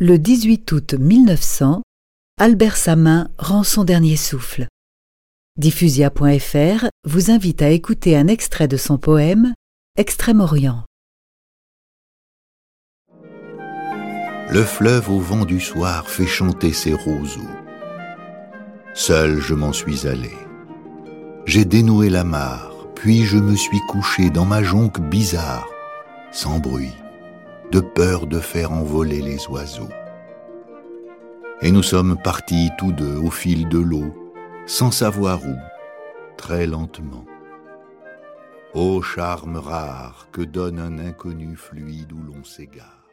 Le 18 août 1900, Albert Samin rend son dernier souffle. Diffusia.fr vous invite à écouter un extrait de son poème Extrême-Orient. Le fleuve au vent du soir fait chanter ses roseaux. Seul je m'en suis allé. J'ai dénoué la mare, puis je me suis couché dans ma jonque bizarre, sans bruit, de peur de faire envoler les oiseaux. Et nous sommes partis tous deux au fil de l'eau, sans savoir où, très lentement. Ô charme rare que donne un inconnu fluide où l'on s'égare.